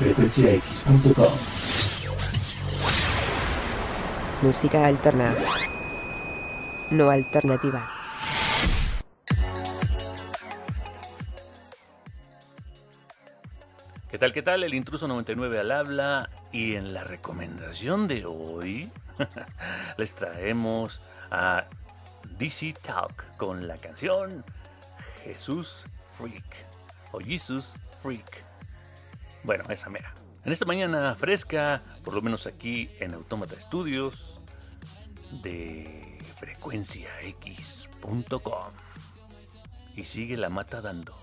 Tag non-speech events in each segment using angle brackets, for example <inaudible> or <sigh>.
frecuenciax.com. Música alterna. No alternativa. ¿Qué tal, qué tal? El intruso 99 al habla y en la recomendación de hoy <laughs> les traemos a DC Talk con la canción Jesús Freak o Jesus Freak. Bueno, esa mera. En esta mañana fresca, por lo menos aquí en Autómata Estudios de frecuenciax.com. Y sigue la mata dando.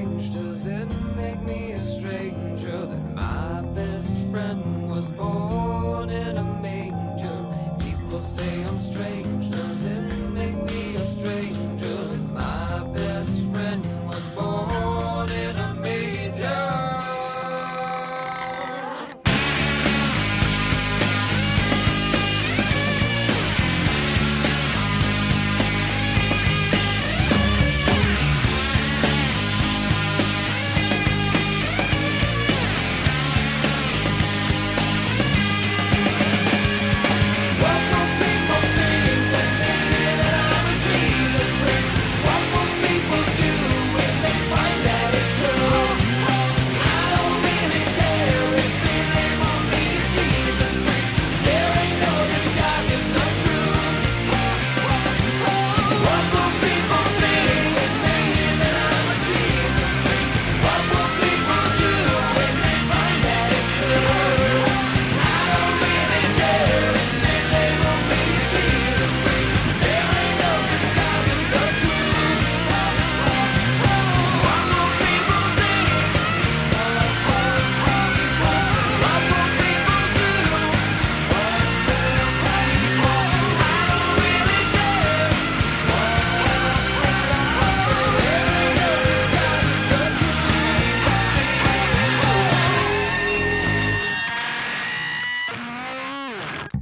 change? Does it make me a stranger that my best friend was born in a manger? People say I'm strange. Does it?